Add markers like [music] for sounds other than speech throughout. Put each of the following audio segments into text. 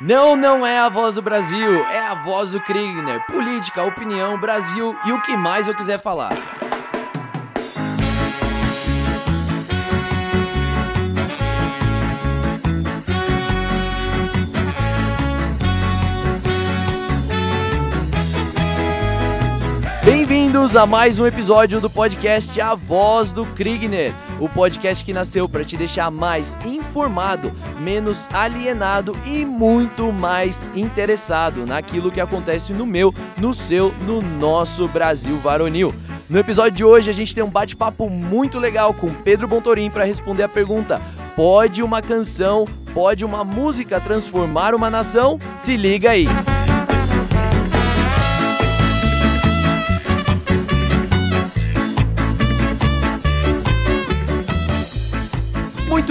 Não, não é a voz do Brasil, é a voz do Kriegner. Política, opinião, Brasil e o que mais eu quiser falar. Bem-vindos a mais um episódio do podcast A Voz do Kriegner, o podcast que nasceu para te deixar mais informado, menos alienado e muito mais interessado naquilo que acontece no meu, no seu, no nosso Brasil varonil. No episódio de hoje a gente tem um bate-papo muito legal com Pedro Bontorim para responder a pergunta: pode uma canção, pode uma música transformar uma nação? Se liga aí.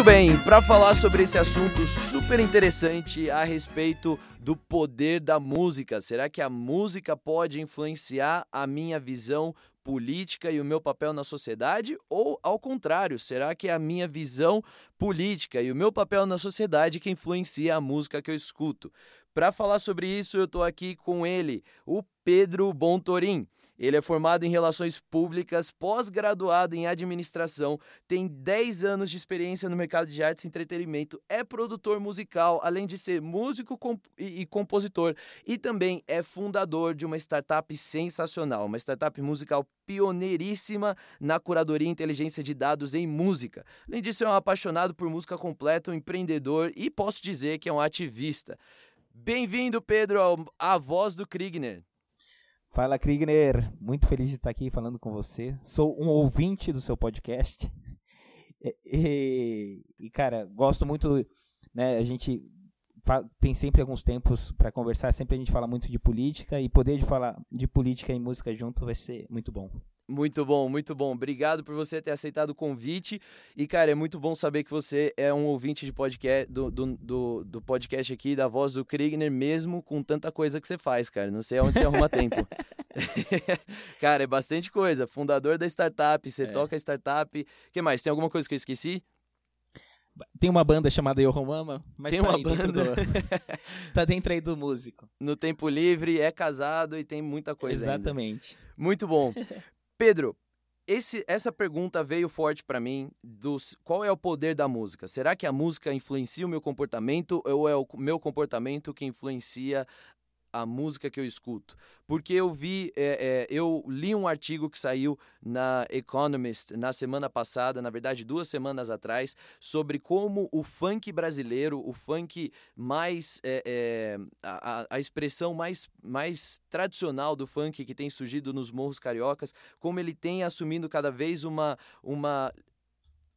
Muito bem, para falar sobre esse assunto super interessante a respeito do poder da música, será que a música pode influenciar a minha visão política e o meu papel na sociedade? Ou, ao contrário, será que é a minha visão política e o meu papel na sociedade que influencia a música que eu escuto? Para falar sobre isso, eu estou aqui com ele, o Pedro Bontorim. Ele é formado em Relações Públicas, pós-graduado em Administração, tem 10 anos de experiência no mercado de artes e entretenimento, é produtor musical, além de ser músico e compositor, e também é fundador de uma startup sensacional, uma startup musical pioneiríssima na curadoria e inteligência de dados em música. Além disso, é um apaixonado por música completa, um empreendedor e posso dizer que é um ativista. Bem-vindo, Pedro, à voz do Kriegner. Fala, Kriegner. Muito feliz de estar aqui falando com você. Sou um ouvinte do seu podcast. [laughs] E, e, e cara, gosto muito, né, a gente tem sempre alguns tempos para conversar, sempre a gente fala muito de política e poder de falar de política e música junto vai ser muito bom. Muito bom, muito bom. Obrigado por você ter aceitado o convite. E, cara, é muito bom saber que você é um ouvinte de podcast, do, do, do, do podcast aqui, da voz do Kriegner, mesmo com tanta coisa que você faz, cara. Não sei onde você arruma tempo. [laughs] cara, é bastante coisa. Fundador da startup, você é. toca startup. O que mais? Tem alguma coisa que eu esqueci? Tem uma banda chamada Yohomama, mas tem tá uma banda. Do... [laughs] tá dentro aí do músico. No tempo livre, é casado e tem muita coisa Exatamente. Ainda. Muito bom. Pedro, esse, essa pergunta veio forte para mim dos qual é o poder da música? Será que a música influencia o meu comportamento ou é o meu comportamento que influencia a música que eu escuto. Porque eu vi, é, é, eu li um artigo que saiu na Economist na semana passada, na verdade duas semanas atrás, sobre como o funk brasileiro, o funk mais, é, a, a, expressão mais, mais tradicional do funk que tem surgido nos morros cariocas, como ele tem assumindo cada vez uma, uma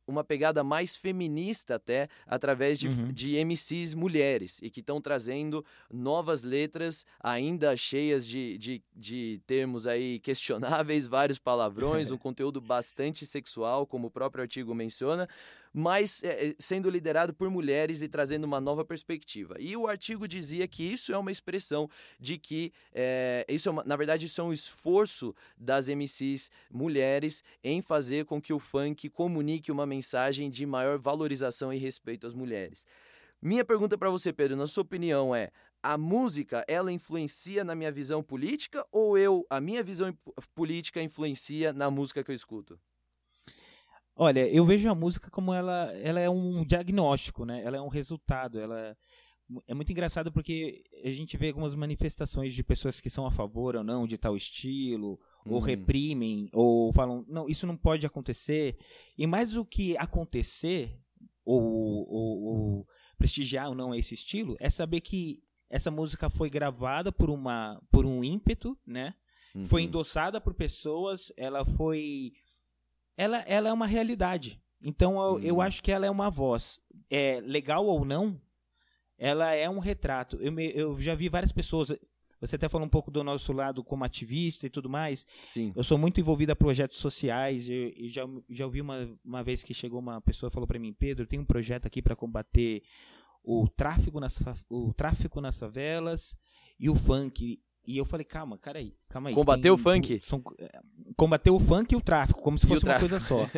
uma pegada mais feminista até através de, uhum. de MCs mulheres e que estão trazendo novas letras ainda cheias de, de, de termos aí questionáveis, vários palavrões, [laughs] um conteúdo bastante sexual, como o próprio artigo menciona, mas é, sendo liderado por mulheres e trazendo uma nova perspectiva. E o artigo dizia que isso é uma expressão de que, é, isso é uma, na verdade, isso é um esforço das MCs mulheres em fazer com que o funk comunique uma mensagem de maior valorização e respeito às mulheres. Minha pergunta para você, Pedro, na sua opinião é: a música ela influencia na minha visão política ou eu a minha visão política influencia na música que eu escuto? Olha, eu vejo a música como ela, ela é um diagnóstico, né? Ela é um resultado, ela é muito engraçado porque a gente vê algumas manifestações de pessoas que são a favor ou não de tal estilo, uhum. ou reprimem, ou falam, não, isso não pode acontecer. E mais do que acontecer, ou, ou, ou prestigiar ou não esse estilo, é saber que essa música foi gravada por, uma, por um ímpeto, né? Uhum. Foi endossada por pessoas, ela foi ela, ela é uma realidade. Então eu, eu uhum. acho que ela é uma voz. É legal ou não, ela é um retrato. Eu, me, eu já vi várias pessoas. Você até falou um pouco do nosso lado como ativista e tudo mais. Sim. Eu sou muito envolvido a projetos sociais. Eu, eu já, já ouvi uma, uma vez que chegou uma pessoa falou para mim, Pedro, tem um projeto aqui para combater o tráfico nas o tráfico nas favelas e o funk. E eu falei, calma, cara aí, calma aí. Combater o funk? São, é, combater o funk e o tráfico, como se fosse uma coisa só.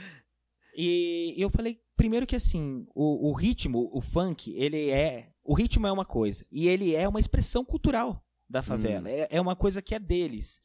[laughs] e eu falei, primeiro que assim, o, o ritmo, o funk, ele é o ritmo é uma coisa e ele é uma expressão cultural da favela. Hum. É, é uma coisa que é deles.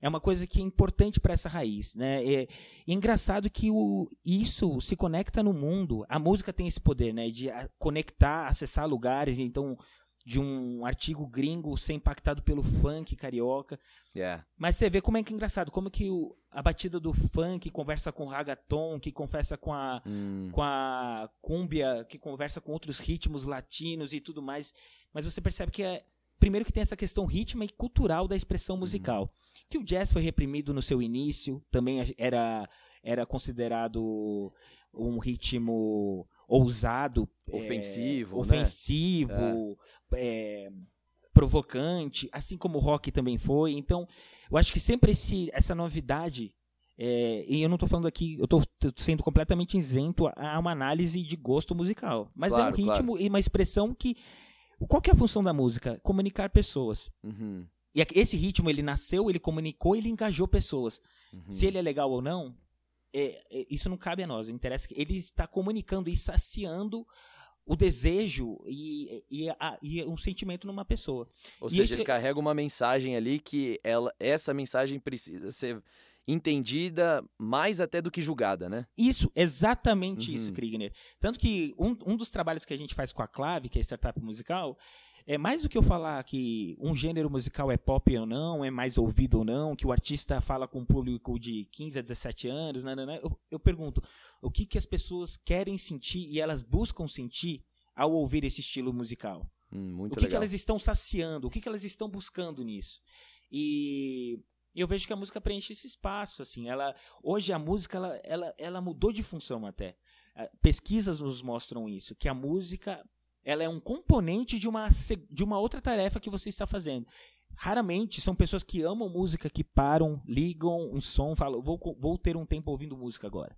É uma coisa que é importante para essa raiz, né? É, é engraçado que o, isso se conecta no mundo. A música tem esse poder, né? De a, conectar, acessar lugares. Então, de um artigo gringo ser impactado pelo funk carioca. Yeah. Mas você vê como é que é engraçado, como que o, a batida do funk conversa com o ragaton, que conversa com a, Hum. com a cúmbia, que conversa com outros ritmos latinos e tudo mais. Mas você percebe que é. Primeiro que tem essa questão rítmica e cultural da expressão musical. Que o jazz foi reprimido no seu início, também era, era considerado um ritmo ousado, é, Ofensivo, né? ofensivo, é, provocante, assim como o rock também foi. Então, eu acho que sempre esse, essa novidade, é, e eu não estou falando aqui, eu estou sendo completamente isento a uma análise de gosto musical, mas é Claro, um ritmo e uma expressão que. Qual que é a função da música? Comunicar pessoas. Uhum. E esse ritmo, ele nasceu, ele comunicou, ele engajou pessoas. Uhum. Se ele é legal ou não, é- é- isso não cabe a nós. Interessa que ele está comunicando e saciando o desejo e, e, a- e um sentimento numa pessoa. Ou E seja, ele é- carrega uma mensagem ali que ela, essa mensagem precisa ser entendida mais até do que julgada, né? Isso, exatamente Uhum. isso, Kriegner. Tanto que um, um dos trabalhos que a gente faz com a Clave, que é a startup musical, é mais do que eu falar que um gênero musical é pop ou não, é mais ouvido ou não, que o artista fala com um público de 15 a 17 anos, nananã, eu, eu pergunto, o que, que as pessoas querem sentir e elas buscam sentir ao ouvir esse estilo musical? Hum, o que, que legal. elas estão saciando, o que, que elas estão buscando nisso. E eu vejo que a música preenche esse espaço, assim, ela hoje a música ela, ela, ela mudou de função até. Pesquisas nos mostram isso, que a música ela é um componente de uma de uma outra tarefa que você está fazendo. Raramente são pessoas que amam música que param, ligam um som, falam, vou, vou ter um tempo ouvindo música agora.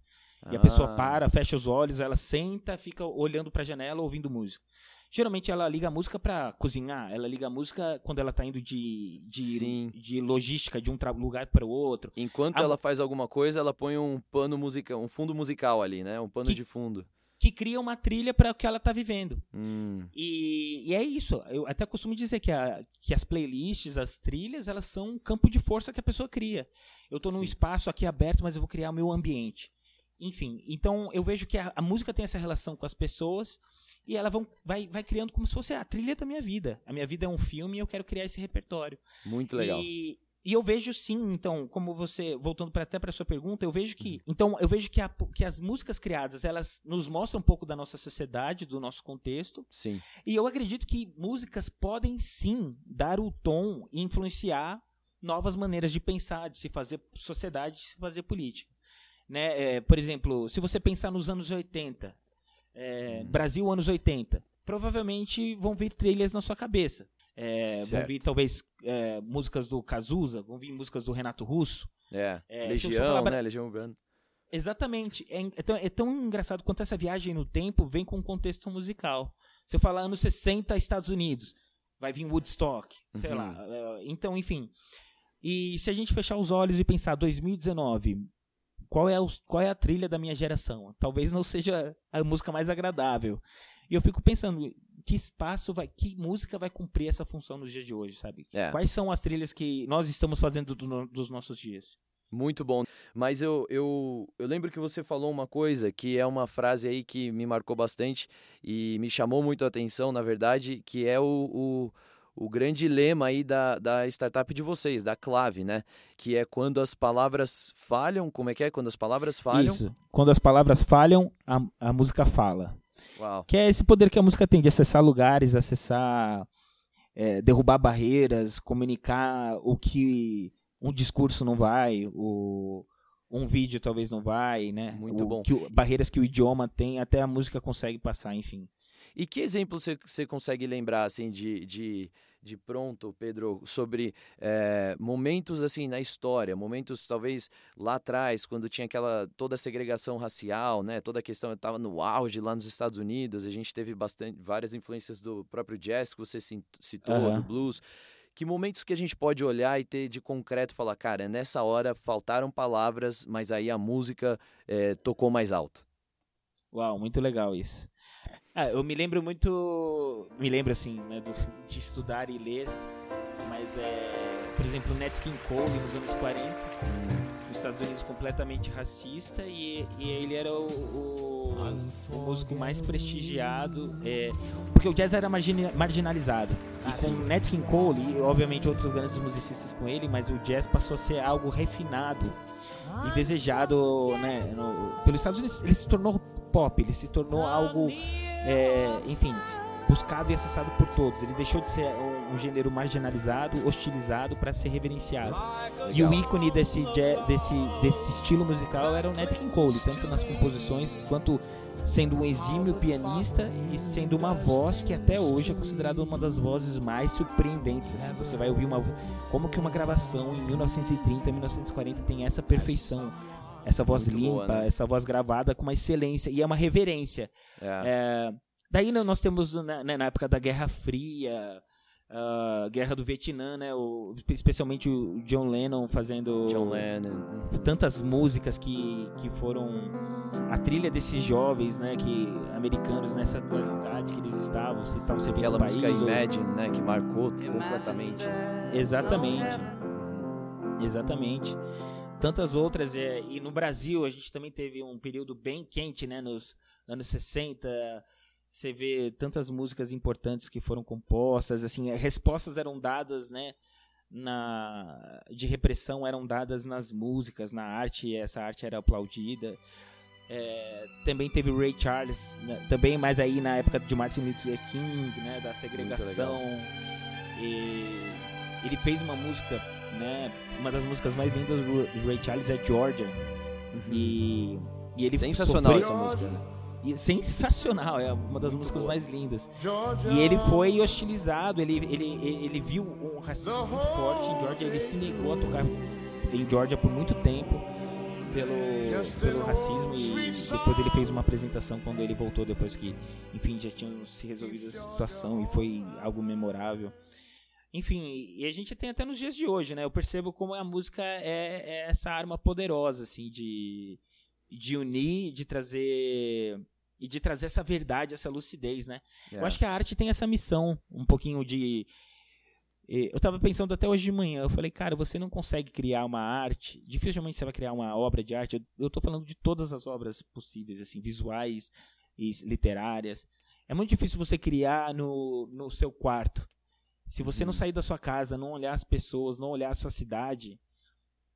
E a pessoa Ah, para, fecha os olhos, ela senta, fica olhando pra janela ouvindo música. Geralmente ela liga a música pra cozinhar, ela liga a música quando ela tá indo de, de, de logística de um lugar para o outro. Enquanto a- ela faz alguma coisa, ela põe um pano musical, um fundo musical ali, né? Um pano Que- de fundo. Que cria uma trilha para o que ela tá vivendo. Hum, E, e é isso. Eu até costumo dizer que, a- que as playlists, as trilhas, elas são um campo de força que a pessoa cria. Eu tô num Sim. espaço aqui aberto, mas eu vou criar o meu ambiente. Enfim, então eu vejo que a, a música tem essa relação com as pessoas e ela vão, vai, vai criando como se fosse a trilha da minha vida. A minha vida é um filme e eu quero criar esse repertório. muito legal. E, e eu vejo sim, então, como você, voltando pra, até para sua pergunta, eu vejo Uhum. que, então, eu vejo que, a- que as músicas criadas, elas nos mostram um pouco da nossa sociedade, do nosso contexto, Sim. e eu acredito que músicas podem sim dar o tom e influenciar novas maneiras de pensar, de se fazer sociedade, de se fazer política. Né? É, por exemplo, se você pensar nos anos 80, é, Uhum. Brasil anos 80, provavelmente vão vir trilhas na sua cabeça. É, vão vir talvez é, músicas do Cazuza, vão vir músicas do Renato Russo. É. É, Legião, né? Legião Urbana. Exatamente. É, é tão, é tão engraçado quanto essa viagem no tempo vem com um contexto musical. Se eu falar anos 60, Estados Unidos, vai vir Woodstock, sei Uhum. lá. É, Então, enfim. E se a gente fechar os olhos e pensar 2019, qual é, os- qual é a trilha da minha geração? Talvez não seja a música mais agradável. E eu fico pensando, que espaço vai, que música vai cumprir essa função nos dias de hoje, sabe? É. Quais são as trilhas que nós estamos fazendo do dos nossos dias? Muito bom. Mas eu, eu, eu lembro que você falou uma coisa que é uma frase aí que me marcou bastante e me chamou muito a atenção, na verdade, que é o, o, o grande lema aí da, da startup de vocês, da Clave, né? Que é quando as palavras falham, como é que é? Quando as palavras falham. Isso. Quando as palavras falham, a, a música fala. Uau. Que é esse poder que a música tem de acessar lugares, acessar, é, derrubar barreiras, comunicar o que um discurso não vai, o, um vídeo talvez não vai, né? Muito O bom. que o- barreiras que o idioma tem, até a música consegue passar, enfim. E que exemplo você, você consegue lembrar, assim, de, de, de pronto, Pedro, sobre eh, momentos, assim, na história, momentos, talvez, lá atrás, quando tinha aquela, toda a segregação racial, né, toda a questão, estava no auge lá nos Estados Unidos, a gente teve bastante, várias influências do próprio jazz, que você citou, Aham. do blues, que momentos que a gente pode olhar e ter de concreto, falar, cara, nessa hora faltaram palavras, mas aí a música eh, tocou mais alto. Uau, muito legal isso. Ah, eu me lembro muito. Me lembro assim, né, do, de estudar e ler. Mas é. Por exemplo, o Nat King Cole nos anos 40. Nos Estados Unidos completamente racista. E, e ele era o, o, o músico mais prestigiado. É, porque o jazz era margina, marginalizado. E com o Nat King Cole, e obviamente outros grandes musicistas com ele, mas o jazz passou a ser algo refinado e desejado né, no, pelos Estados Unidos. Ele se tornou pop, ele se tornou algo, é, enfim, buscado e acessado por todos. Ele deixou de ser um, gênero marginalizado, hostilizado para ser reverenciado. Legal. E o ícone desse, desse, desse estilo musical era o Nat King Cole, tanto nas composições quanto sendo um exímio pianista e sendo uma voz que até hoje é considerada uma das vozes mais surpreendentes. Assim. Você vai ouvir uma como que uma gravação em 1930, 1940 tem essa perfeição essa voz Muito limpa, boa, né? essa voz gravada com uma excelência e é uma reverência. É. É, daí né, nós temos né, né, na época da Guerra Fria, uh, Guerra do Vietnã, né, o, especialmente o John Lennon fazendo John Lennon. tantas músicas que, que foram a trilha desses jovens, né, que americanos nessa atualidade que eles estavam, vocês estavam sempre Aquela país, música ou... Imagine, né, que marcou completamente. Exatamente. Exatamente tantas outras. É, e no Brasil a gente também teve um período bem quente, né? Nos anos 60. Você vê tantas músicas importantes que foram compostas, assim, respostas eram dadas, né? Na, de repressão eram dadas nas músicas, na arte, e essa arte era aplaudida. É, também teve o Ray Charles, né, também mais aí na época de Martin Luther King, né, da segregação. E ele fez uma música né? Uma das músicas mais lindas do Ray Charles é Georgia. Uhum. E, e ele sensacional sofreu... essa música. Né? E, sensacional, é uma das músicas mais lindas. E ele foi hostilizado, ele, ele, ele viu um racismo muito forte em Georgia, ele se negou a tocar em Georgia por muito tempo pelo, pelo racismo e depois ele fez uma apresentação quando ele voltou depois que, enfim, já tinham se resolvido a situação e foi algo memorável. Enfim, e a gente tem até nos dias de hoje, né? Eu percebo como a música é, é essa arma poderosa, assim, de, de unir, de trazer e de trazer essa verdade, essa lucidez, né? Eu é. acho que a arte tem essa missão, um pouquinho de eu tava pensando até hoje de manhã, eu falei, cara, você não consegue criar uma arte, dificilmente você vai criar uma obra de arte. Eu, eu tô falando de todas as obras possíveis, assim, visuais e literárias. É muito difícil você criar no, no seu quarto. Se você não uhum. sair da sua casa, não olhar as pessoas, não olhar a sua cidade,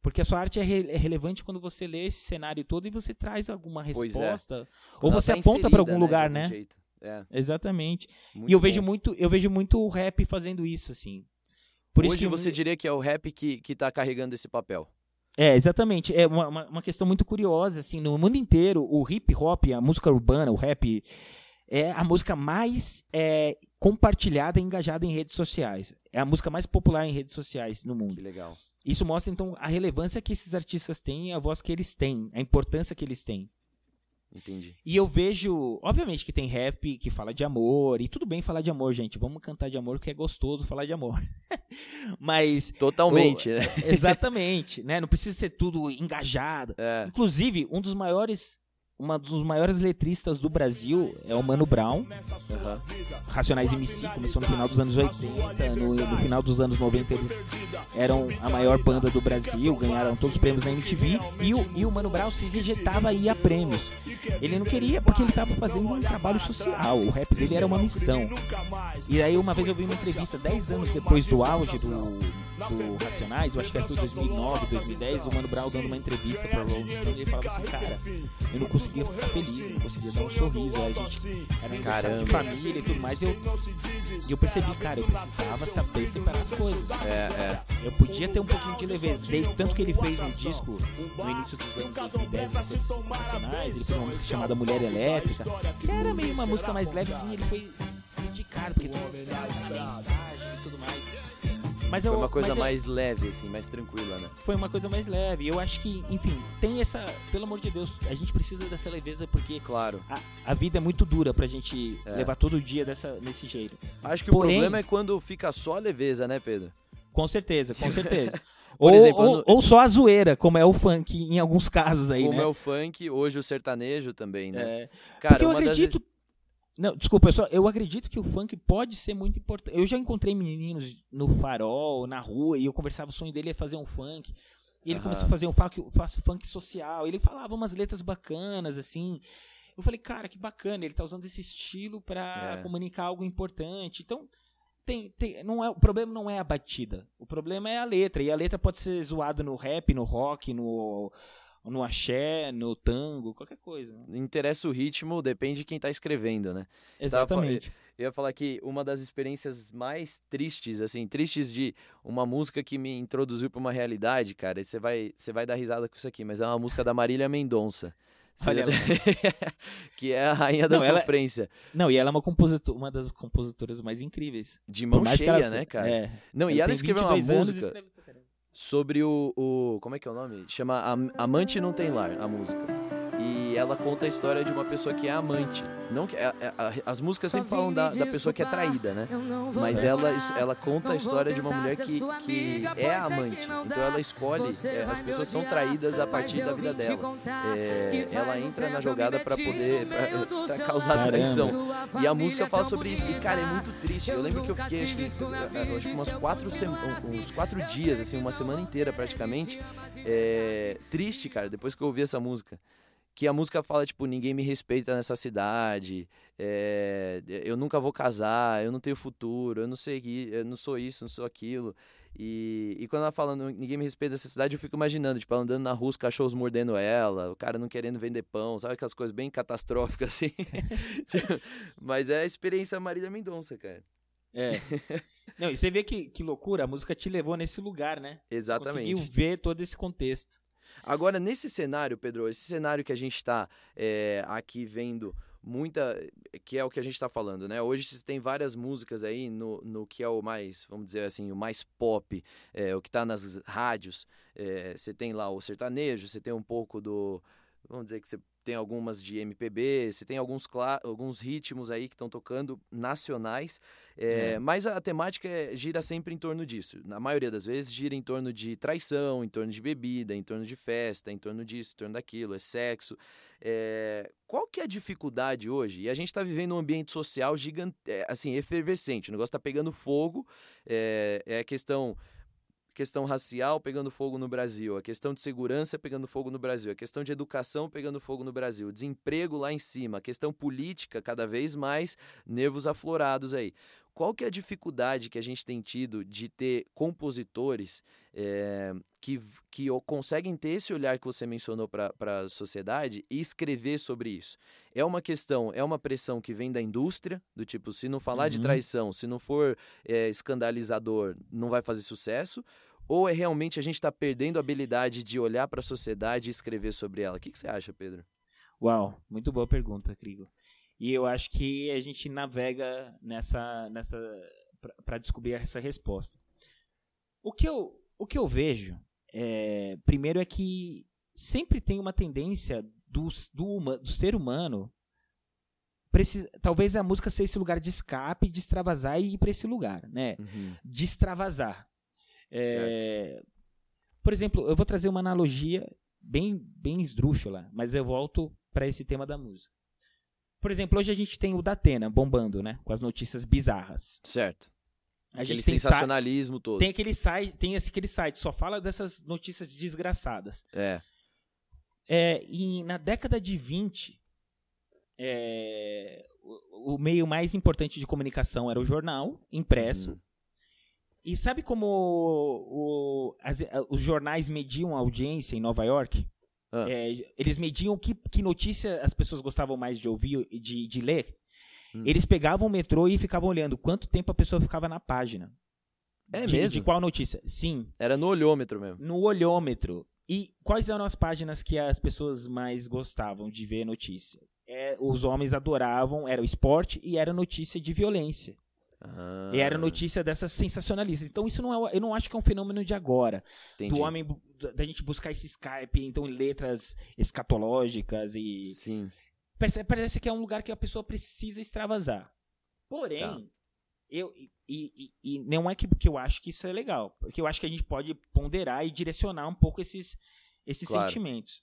porque a sua arte é, re é relevante quando você lê esse cenário todo e você traz alguma é. resposta, é. ou você tá aponta para algum né, lugar, né? É. Exatamente. Muito e eu bom. vejo muito, eu vejo muito o rap fazendo isso assim. Por Hoje isso que você diria que é o rap que que tá carregando esse papel. É, exatamente. É uma, uma, uma questão muito curiosa, assim, no mundo inteiro, o hip hop, a música urbana, o rap, é a música mais é, compartilhada e engajada em redes sociais. É a música mais popular em redes sociais no mundo. Que legal. Isso mostra, então, a relevância que esses artistas têm e a voz que eles têm, a importância que eles têm. Entendi. E eu vejo, obviamente que tem rap que fala de amor, e tudo bem falar de amor, gente. Vamos cantar de amor porque é gostoso falar de amor. [laughs] Mas. Totalmente, o, né? [laughs] Exatamente, né? Não precisa ser tudo engajado. É. Inclusive, um dos maiores uma dos maiores letristas do Brasil é o Mano Brown. Uhum. Racionais MC, começou no final dos anos 80, no, no, final dos anos 90 eles eram a maior banda do Brasil, ganharam todos os prêmios na MTV e o, e o Mano Brown se rejeitava a ir a prêmios. Ele não queria porque ele estava fazendo um trabalho social, o rap dele era uma missão. E aí uma vez eu vi uma entrevista, 10 anos depois do auge do, do Racionais, eu acho que foi 2009, 2010, o Mano Brown dando uma entrevista pra Rolling Stone e ele falava assim, cara, eu não conseguia ficar feliz, não conseguia dar um sorriso, a gente era aniversário de família e tudo mais, e eu, eu percebi, cara, eu precisava saber separar as coisas. É, é. Eu podia ter um pouquinho de leveza, tanto que ele fez um disco no início dos anos 2010, Nacionais, ele fez uma música chamada Mulher Elétrica, que era meio uma música mais leve, sim, ele foi criticado, porque todo mundo uma mensagem e tudo mais. Mas foi uma coisa mais eu, leve, assim, mais tranquila, né? Foi uma coisa mais leve. Eu acho que, enfim, tem essa. Pelo amor de Deus, a gente precisa dessa leveza porque. Claro. A, a vida é muito dura pra gente é. levar todo dia dessa, desse jeito. Acho que Porém, o problema é quando fica só a leveza, né, Pedro? Com certeza, com certeza. [laughs] ou, exemplo, ou, ou, só a zoeira, como é o funk em alguns casos aí, como né? é o funk, hoje o sertanejo também, né? É. Cara, Porque eu acredito... Das Não, desculpa, eu, só, eu acredito que o funk pode ser muito importante. Eu já encontrei meninos no farol, na rua, e eu conversava, o sonho dele é fazer um funk. E ele uhum. começou a fazer um funk, faço funk social. Ele falava umas letras bacanas, assim. Eu falei, cara, que bacana, ele tá usando esse estilo para é. comunicar algo importante. Então, tem, tem, não é, o problema não é a batida. O problema é a letra. E a letra pode ser zoada no rap, no rock, no no axé, no tango, qualquer coisa. Não interessa o ritmo, depende de quem está escrevendo, né? Exatamente. Eu ia falar que uma das experiências mais tristes, assim, tristes de uma música que me introduziu para uma realidade, cara, você vai, você vai dar risada com isso aqui, mas é uma música da Marília Mendonça. Olha [laughs] que é a rainha da não, sofrência. Ela... Não, e ela é uma, compositor, uma das compositoras mais incríveis. De mão cheia, ela... né, cara? É. Não, ela e ela escreveu uma música... Escreve sobre o, o. Como é que é o nome? Chama Amante Não Tem Lar, a música. E ela conta a história de uma pessoa que é amante. Não que, é, é, as músicas sempre falam da, da pessoa que é traída, né? Mas ela, ela conta a história de uma mulher que, que é amante. Então ela escolhe, é, as pessoas são traídas a partir da vida dela. É, ela entra na jogada para poder pra, pra causar traição. E a música fala sobre isso. E cara, é muito triste. Eu lembro que eu fiquei acho que, acho que umas quatro uns quatro dias, assim, uma semana inteira praticamente, é, triste, cara, depois que eu ouvi essa música que a música fala, tipo, ninguém me respeita nessa cidade, é, eu nunca vou casar, eu não tenho futuro, eu não sei, eu não sou isso, não sou aquilo. E, e quando ela fala ninguém me respeita nessa cidade, eu fico imaginando, tipo, ela andando na rua, os cachorros mordendo ela, o cara não querendo vender pão, sabe aquelas coisas bem catastróficas [laughs] assim. Tipo, mas é a experiência Marília Mendonça, cara. É. Não, e você vê que, que loucura, a música te levou nesse lugar, né? Exatamente. Você conseguiu ver todo esse contexto. Agora, nesse cenário, Pedro, esse cenário que a gente está é, aqui vendo muita que é o que a gente está falando né? Hoje você tem várias músicas aí no, no que é o mais vamos dizer assim o mais pop é, o que está nas rádios é, você tem lá o sertanejo você tem um pouco do vamos dizer que você tem algumas de MPB, você tem alguns, alguns ritmos aí que estão tocando nacionais, é, é. mas a, temática é, gira sempre em torno disso. Na maioria das vezes gira em torno de traição, em torno de bebida, em torno de festa, em torno disso, em torno daquilo, é sexo. É, qual que é a dificuldade hoje? E a gente está vivendo um ambiente social gigante, é, assim, efervescente, o negócio está pegando fogo, é, é questão questão racial pegando fogo no Brasil, a questão de segurança pegando fogo no Brasil, a questão de educação pegando fogo no Brasil, desemprego lá em cima, a questão política cada vez mais nervos aflorados aí. Qual que é a dificuldade que a gente tem tido de ter compositores é, que, que conseguem ter esse olhar que você mencionou para a sociedade e escrever sobre isso? É uma questão, é uma pressão que vem da indústria, do tipo, se não falar uhum. de traição, se não for é, escandalizador, não vai fazer sucesso? Ou é realmente a gente está perdendo a habilidade de olhar para a sociedade e escrever sobre ela? O que, que você acha, Pedro? Uau, muito boa pergunta, Crigo. E eu acho que a gente navega nessa, nessa para descobrir essa resposta. O que eu, o que eu vejo, é, primeiro, é que sempre tem uma tendência do, do, do ser humano. Precisa, talvez a música seja esse lugar de escape, de extravasar e ir para esse lugar, né? Uhum. De extravasar. É, por exemplo, eu vou trazer uma analogia bem, bem esdrúxula, mas eu volto para esse tema da música. Por exemplo, hoje a gente tem o Datena bombando, né? Com as notícias bizarras. Certo. A aquele sensacionalismo todo. Tem aquele site, tem esse, aquele site, só fala dessas notícias desgraçadas. É. é e na década de 20, é, o, o, meio mais importante de comunicação era o jornal, impresso. Uhum. E sabe como o, as, os jornais mediam a audiência em Nova York? Ah. É, eles mediam que, que notícia as pessoas gostavam mais de ouvir e de, de ler. Hum. Eles pegavam o metrô e ficavam olhando quanto tempo a pessoa ficava na página. É de, mesmo? De qual notícia? Sim. Era no olhômetro mesmo. No olhômetro. E quais eram as páginas que as pessoas mais gostavam de ver notícia? É, os homens adoravam, era o esporte e era notícia de violência. Ah. E era notícia dessas sensacionalistas. Então isso não é, eu não acho que é um fenômeno de agora. Entendi. Do homem da gente buscar esse Skype, então em letras escatológicas e Sim. Parece, parece que é um lugar que a pessoa precisa extravasar. Porém, tá. eu e, e, e, não é que, que eu acho que isso é legal, porque eu acho que a gente pode ponderar e direcionar um pouco esses esses claro. sentimentos.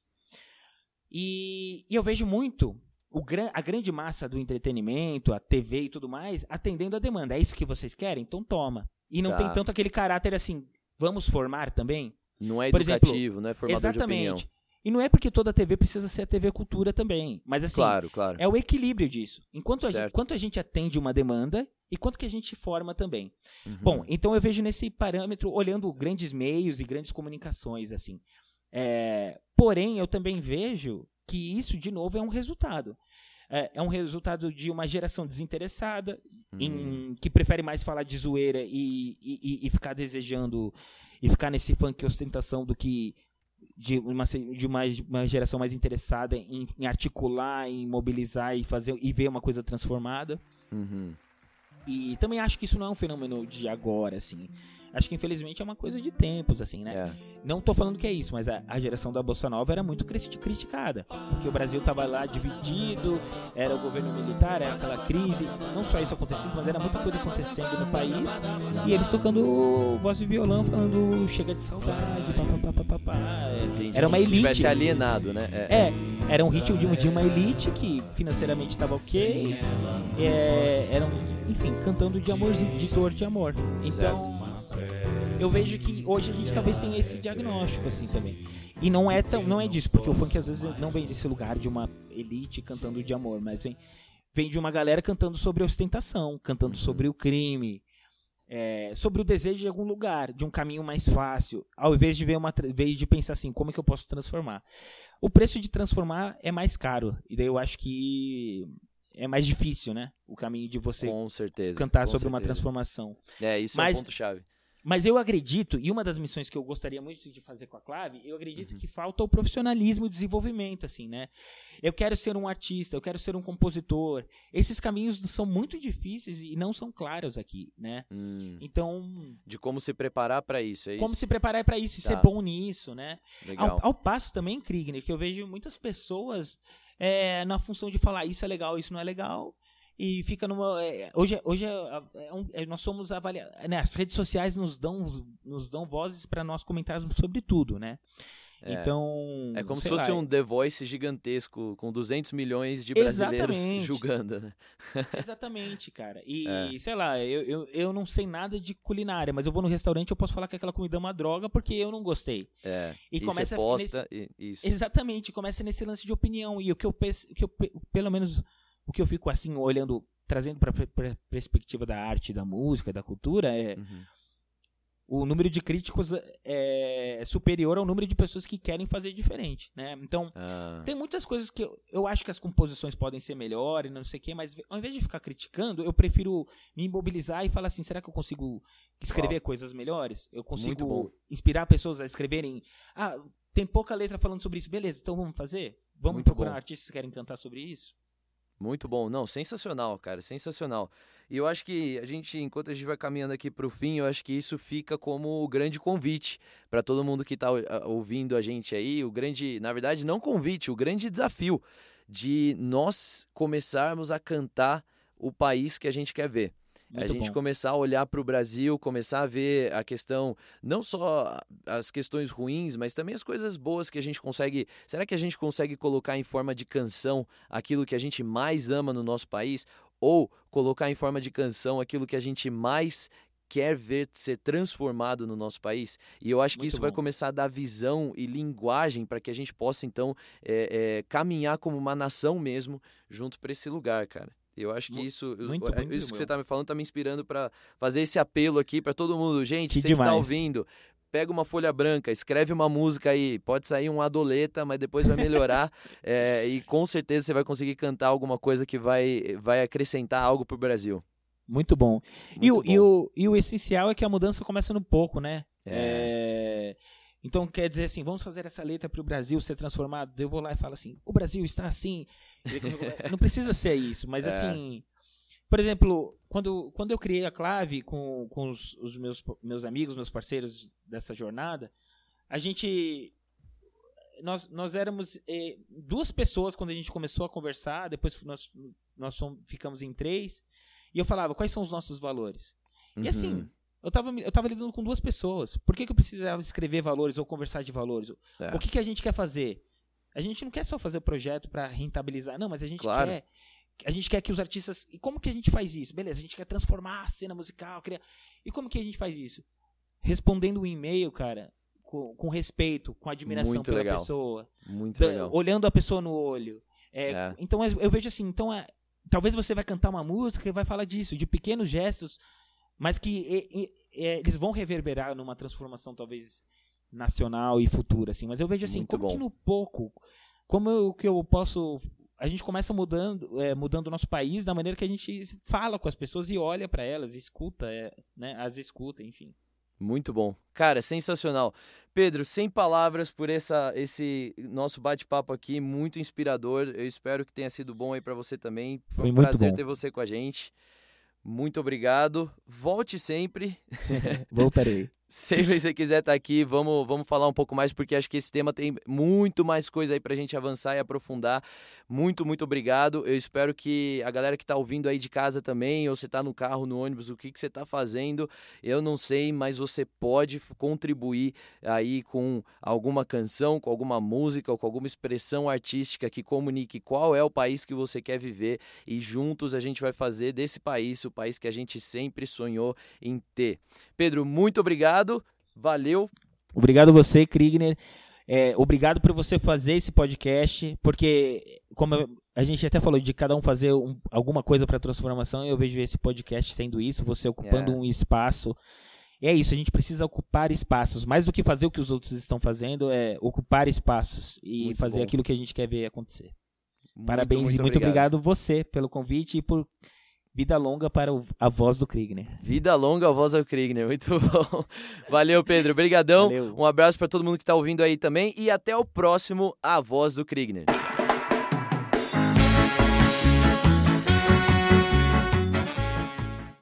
E, e eu vejo muito o, a grande massa do entretenimento, a TV e tudo mais, atendendo a demanda. É isso que vocês querem? Então toma. E não tá. tem tanto aquele caráter assim, vamos formar também? Não é educativo, exemplo, não é formador exatamente. de opinião. E não é porque toda TV precisa ser a TV cultura também. Mas assim, claro, claro. é o equilíbrio disso. Enquanto a gente, quanto a gente atende uma demanda e quanto que a gente forma também. Uhum. Bom, então eu vejo nesse parâmetro, olhando grandes meios e grandes comunicações, assim. É, porém, eu também vejo que isso, de novo, é um resultado. É, é um resultado de uma geração desinteressada, uhum. em, que prefere mais falar de zoeira e, e, e ficar desejando e ficar nesse funk ostentação do que de uma, de uma, uma geração mais interessada em, em, articular, em mobilizar e fazer e ver uma coisa transformada. Uhum. E também acho que isso não é um fenômeno de agora, assim. Acho que infelizmente é uma coisa de tempos, assim, né? É. Não tô falando que é isso, mas a, a, geração da Bolsa Nova era muito criticada. Porque o Brasil tava lá dividido, era o governo militar, era aquela crise. Não só isso acontecendo, mas era muita coisa acontecendo no país. E eles tocando voz de violão, falando chega de saudade, papapá. Era uma elite. Se tivesse alienado, né? É, é era um ritmo de, de uma elite que financeiramente estava ok. É, eram, enfim, cantando de amor, de dor de amor. Então. Certo eu vejo que hoje a gente talvez tenha esse diagnóstico assim também. E não é tão, não é disso, porque o funk às vezes não vem desse lugar de uma elite cantando de amor, mas vem, vem de uma galera cantando sobre ostentação, cantando uhum. sobre o crime, é, sobre o desejo de algum lugar, de um caminho mais fácil, ao invés de ver uma vez de pensar assim, como é que eu posso transformar? O preço de transformar é mais caro, e daí eu acho que é mais difícil, né? O caminho de você com certeza, cantar sobre certeza. uma transformação. É, isso Mas, é um ponto chave. Mas eu acredito, e uma das missões que eu gostaria muito de fazer com a Clave, eu acredito uhum. que falta o profissionalismo e o desenvolvimento, assim, né? Eu quero ser um artista, eu quero ser um compositor. Esses caminhos são muito difíceis e não são claros aqui, né? Hum. Então. De como se preparar para isso, é isso? Como se preparar para isso e tá. ser bom nisso, né? Legal. Ao, ao passo também, Kriegner, que eu vejo muitas pessoas é, na função de falar isso é legal, isso não é legal e fica numa. É, hoje hoje é, é um, é, nós somos avaliados. Né, as redes sociais nos dão, nos dão vozes para nós comentarmos sobre tudo, né? É. Então. É como se fosse lá, um The Voice gigantesco, com 200 milhões de brasileiros exatamente. julgando, né? [laughs] exatamente, cara. E, é. sei lá, eu, eu, eu não sei nada de culinária, mas eu vou no restaurante eu posso falar que aquela comida é uma droga porque eu não gostei. É. E, e começa posta, nesse... isso. Exatamente, começa nesse lance de opinião. E o que eu, que eu pelo menos o que eu fico assim olhando, trazendo para a perspectiva da arte, da música, da cultura, é uhum. o número de críticos é superior ao número de pessoas que querem fazer diferente, né? Então, ah. tem muitas coisas que eu, eu acho que as composições podem ser melhores, não sei o quê, mas ao invés de ficar criticando, eu prefiro me imobilizar e falar assim, será que eu consigo escrever coisas melhores? Eu consigo inspirar pessoas a escreverem, ah, tem pouca letra falando sobre isso, beleza, então vamos fazer? Vamos Muito procurar bom. artistas que querem cantar sobre isso? Muito bom. Não, sensacional, cara, sensacional. E eu acho que a gente, enquanto a gente vai caminhando aqui para o fim, eu acho que isso fica como o grande convite para todo mundo que está ouvindo a gente aí, o grande, na verdade, não convite, o grande desafio de nós começarmos a cantar o país que a gente quer ver. Muito a gente bom. começar a olhar para o Brasil, começar a ver a questão, não só as questões ruins, mas também as coisas boas que a gente consegue. Será que a gente consegue colocar em forma de canção aquilo que a gente mais ama no nosso país? Ou colocar em forma de canção aquilo que a gente mais quer ver ser transformado no nosso país. E eu acho que Muito isso bom. vai começar a dar visão e linguagem para que a gente possa, então, é, é, caminhar como uma nação mesmo junto para esse lugar, cara. Eu acho que isso, muito, muito isso que você está me falando está me inspirando para fazer esse apelo aqui para todo mundo. Gente, que você demais. que está ouvindo, pega uma folha branca, escreve uma música aí. Pode sair um adoleta, mas depois vai melhorar. [laughs] é, e com certeza você vai conseguir cantar alguma coisa que vai, vai acrescentar algo para o Brasil. Muito bom. Muito e, o, bom. E, o, e o essencial é que a mudança começa no pouco, né? É. é... Então quer dizer assim, vamos fazer essa letra para o Brasil ser transformado. Eu vou lá e falo assim, o Brasil está assim. Não precisa ser isso, mas é. assim, por exemplo, quando, quando eu criei a Clave com, com os, os meus, meus amigos, meus parceiros dessa jornada, a gente nós, nós éramos eh, duas pessoas quando a gente começou a conversar, depois nós, nós somos, ficamos em três, e eu falava, quais são os nossos valores? Uhum. E assim, uhum. Eu tava, eu tava lidando com duas pessoas. Por que, que eu precisava escrever valores ou conversar de valores? É. O que, que a gente quer fazer? A gente não quer só fazer o projeto para rentabilizar, não, mas a gente Claro. quer a gente quer que os artistas. E como que a gente faz isso? Beleza, a gente quer transformar a cena musical, criar. E como que a gente faz isso? Respondendo o e-mail, cara, com, com respeito, com admiração Muito pela legal. pessoa, Muito da- legal. olhando a pessoa no olho. É, É. Então eu, eu vejo assim, então é, talvez você vai cantar uma música e vai falar disso, de pequenos gestos, mas que e- e- eles vão reverberar numa transformação talvez nacional e futura, assim. Mas eu vejo assim, Muito como que bom. no pouco, como eu, que eu posso a gente começa mudando, é, mudando o nosso país da maneira que a gente fala com as pessoas e olha pra elas, escuta, é, né, as escuta, enfim. Muito bom. Cara, sensacional. Pedro, sem palavras por essa, esse nosso bate-papo aqui, muito inspirador. Eu espero que tenha sido bom aí pra você também. Foi, Foi um muito prazer bom. ter você com a gente. Muito obrigado. Volte sempre. [laughs] Voltarei. Sempre [laughs] você quiser estar aqui, vamos, vamos falar um pouco mais, porque acho que esse tema tem muito mais coisa aí pra gente avançar e aprofundar. Muito, muito obrigado. Eu espero que a galera que tá ouvindo aí de casa também, ou você tá no carro, no ônibus, o que, que você tá fazendo, eu não sei, mas você pode contribuir aí com alguma canção, com alguma música ou com alguma expressão artística que comunique qual é o país que você quer viver e juntos a gente vai fazer desse país o país que a gente sempre sonhou em ter. Pedro, muito obrigado. Valeu. Obrigado você, Krigner. É, obrigado por você fazer esse podcast, porque como a gente até falou de cada um fazer um- alguma coisa para transformação, eu vejo esse podcast sendo isso, você ocupando É. um espaço. E é isso, a gente precisa ocupar espaços. Mais do que fazer o que os outros estão fazendo, é ocupar espaços e Muito fazer bom. aquilo que a gente quer ver acontecer. Muito, Parabéns e muito obrigado você pelo convite e por vida longa para o- a voz do Krigner. Vida longa, a voz ao Krigner. [laughs] Muito bom. Valeu, Pedro. Obrigadão. Um abraço para todo mundo que tá ouvindo aí também e até o próximo A Voz do Krigner.